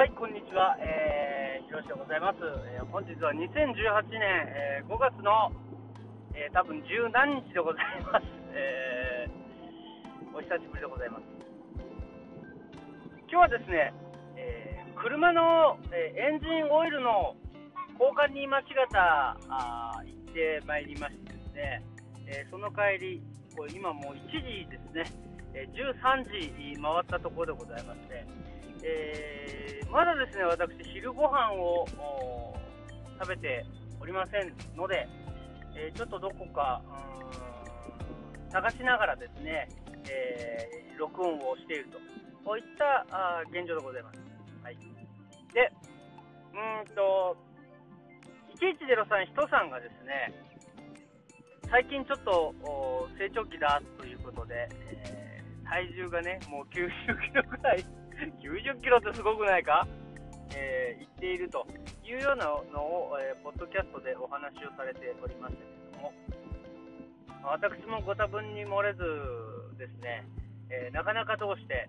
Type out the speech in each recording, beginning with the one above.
はい、こんにちは。えー、ひろしでございます。えー本日は2018年、えー5月の、えー多分十何日でございます。えーお久しぶりでございます。今日はですね、えー車の、えーエンジンオイルの交換に今しがたあ行ってまいりましてですね、えーその帰り、これ今もう1時ですね、え13時回ったところでございまして、えーまだですね、私、昼ご飯を食べておりませんので、えーちょっとどこか探しながらですね、えー録音をしていると、こういったあ現状でございます。はい、で、うんと、1103人さんがですね、最近ちょっと成長期だということで、えー体重がね、もう90キロぐらい、90キロってすごくないか、えー言っているというようなのを、えーポッドキャストでお話をされておりましたけれども、私もご多分に漏れずですね、えーなかなかどうして、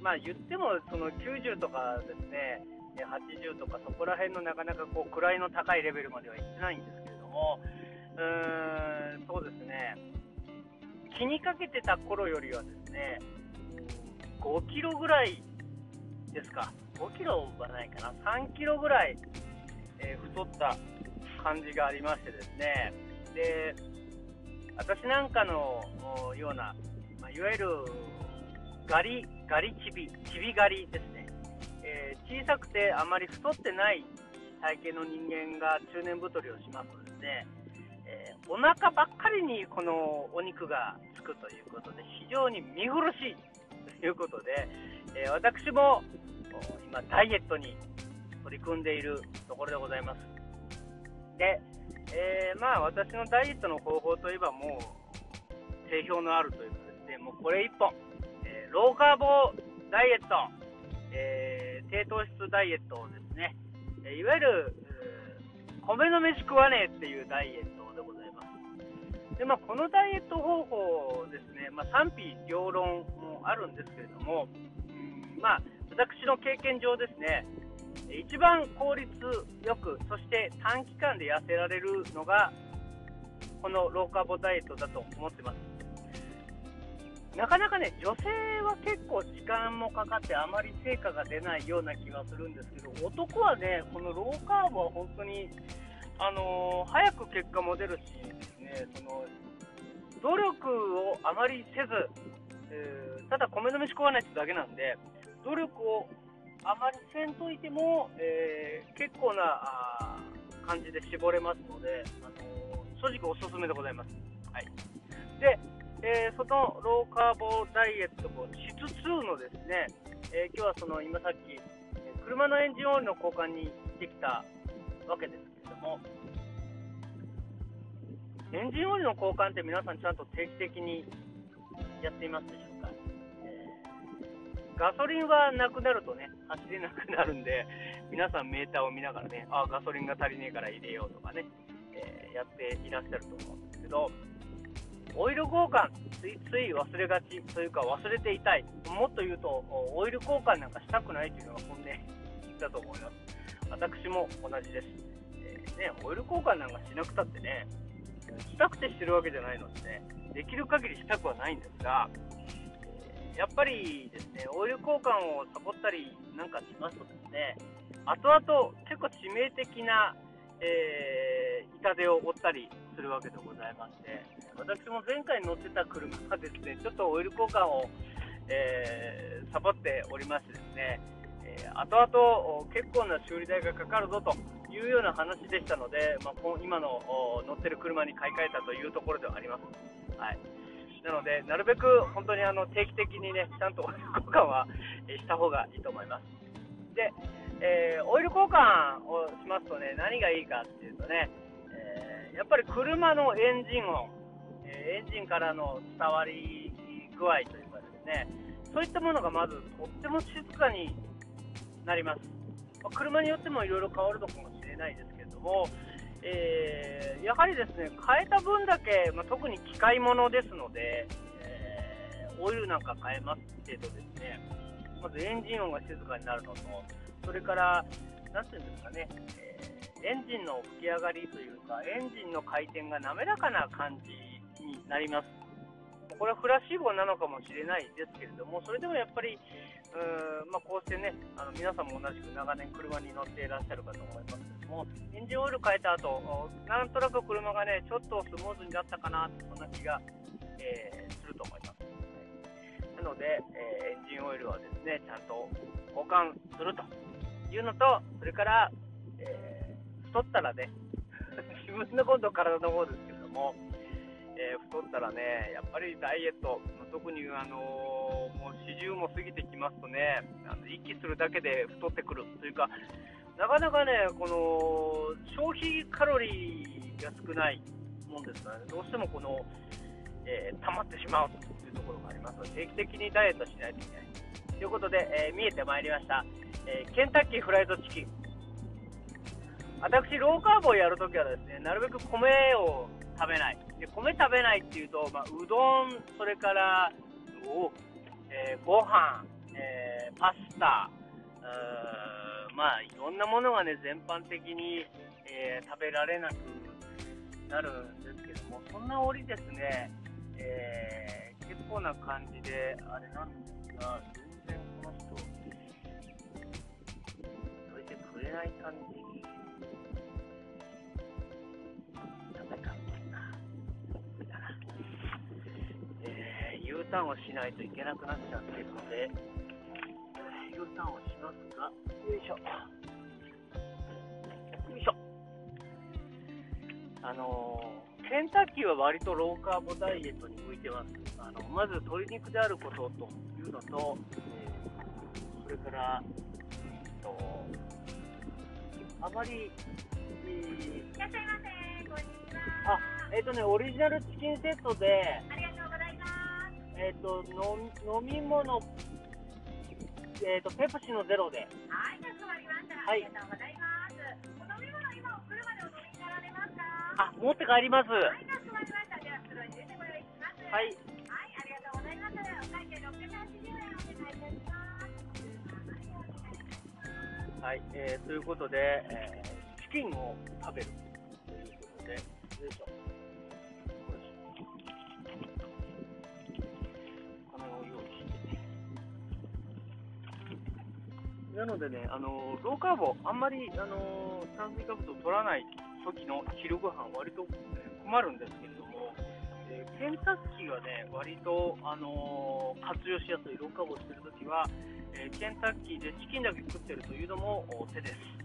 まあ言ってもその90とかですね、80とかそこら辺のなかなかこう位の高いレベルまでは行ってないんですけれども、うーん、そうですね、気にかけてた頃よりはですね、5キロぐらいですか、5キロはないかな、3キロぐらい、えー太った感じがありましてですね、で、私なんかのような、まあいわゆるガリ、ガリチビ、チビガリですね、えー小さくてあまり太ってない体型の人間が中年太りをしますとですね、お腹ばっかりにこのお肉がつくということで、非常に見苦しいということで、えー私も今、ダイエットに取り組んでいるところでございます。で、えーまあ私のダイエットの方法といえばもう定評のあるというかですね、もうこれ一本、えーローカーボダイエット、えー低糖質ダイエットをですね、えいわゆる、米の飯食わねえっていうダイエット。で、まあ、このダイエット方法ですね、まあ、賛否両論もあるんですけれども、うんまあ、私の経験上ですね、一番効率よく、そして短期間で痩せられるのが、このローカーボダイエットだと思ってます。なかなかね、女性は結構時間もかかってあまり成果が出ないような気がするんですけど、男はね、このローカーボは本当に、あのー早く結果も出るしですね、その努力をあまりせず、えーただ米の飯食わないってだけなんで、努力をあまりせんといても、えー結構な感じで絞れますので、あのー正直おすすめでございます。はい。で、えーそのローカーボダイエットをしつつのですね、えー今日はその今さっき、車のエンジンオイルの交換に行ってきたわけですけれども、エンジンオイルの交換って皆さんちゃんと定期的にやっていますでしょうか、えガソリンはなくなるとね、走れなくなるんで、皆さんメーターを見ながらね、あガソリンが足りねえから入れようとかね、えーやっていらっしゃると思うんですけど、オイル交換、ついつい忘れがちというか忘れていたい、もっと言うと、オイル交換なんかしたくないというのが本音だと思います。私も同じです。えーね、オイル交換なんかしなくたってね、したくてしてるわけじゃないのでね、できる限りしたくはないんですが、えーやっぱりですね、オイル交換をサボったりなんかしますとですね、後々結構致命的な、えー痛手を負ったりするわけでございまして、私も前回乗ってた車がですね、ちょっとオイル交換を、えーサボっておりましてですね、後々結構な修理代がかかるぞというような話でしたので、まあ、今の乗ってる車に買い替えたというところではあります。はいなので、なるべく本当にあの定期的にね、ちゃんとオイル交換はした方がいいと思います。で、えーオイル交換をしますとね、何がいいかっていうとね、えーやっぱり車のエンジン音、えエンジンからの伝わり具合というかですね、そういったものがまずとっても静かになります。まあ車によってもいろいろ変わるのかもしれないですけれども、えーやはりですね、変えた分だけ、まあ、特に機械物ですので、えーオイルなんか変えますけどですね、まずエンジン音が静かになるのと、それから、なんていうんですかね、えー、エンジンの吹き上がりというか、エンジンの回転が滑らかな感じになります。これはフラッシュ号なのかもしれないですけれども、それでもやっぱり、まあ、こうしてね、あの皆さんも同じく長年車に乗っていらっしゃるかと思いますけども、エンジンオイル変えた後、なんとなく車がね、ちょっとスムーズになったかな、そんな気が、えー、すると思います。なので、えー、エンジンオイルはですね、ちゃんと交換するというのと、それから、えー、太ったらね、自分の今度体の方ですけれども、えー、太ったらね、やっぱりダイエット、特に、あのもう40も過ぎてきますとね、あの息するだけで太ってくるというか、なかなかね、この消費カロリーが少ないもんですからね、どうしてもこの、えー、溜まってしまうというところがありますので、定期的にダイエットしないといけない。ということで、えー、見えてまいりました、えー、ケンタッキーフライドチキン。私、ローカーボをやるときはですね、なるべく米を食べない。で米食べないっていうと、まあ、うどん、それからお、えー、ご飯、えー、パスタ、まあ、いろんなものがね、全般的に、えー、食べられなくなるんですけども、そんな折ですね、えー、結構な感じで、あれなんですが、全然この人、どいてくれない感じ。U ターンをしないといけなくなっちゃってるので、U ターンをしますが、よいしょ。よいしょ。あのー、ケンタッキーは割とローカーボダイエットに向いてます。あのまず鶏肉であることというのと、えー、それから、えと、あまり、えー、いらっしゃいませ、こんにちは。あ、えっ、ー、とね、オリジナルチキンセットで、えっ、ー、と飲み物、えっ、ー、とペプシのゼロで。はい、かしこまりました。はい、ありがとうございます。お飲み物今お車でお飲みになられますか？あ、持って帰ります。はい、かしこまりました。では袋に入れてご用意します。はい。はい、ありがとうございます。お会計六百八十円お願いいたします。はい、えー、ということで、えー、チキンを食べるということで、よいしょ。なのでね、あのローカーボ、あんまり、あの炭水化物を取らない時の昼ご飯割と困るんですけれども、えー、ケンタッキーがね、割と、あの活用しやすいローカーボをしてるときは、えー、ケンタッキーでチキンだけ食ってるというのも手です。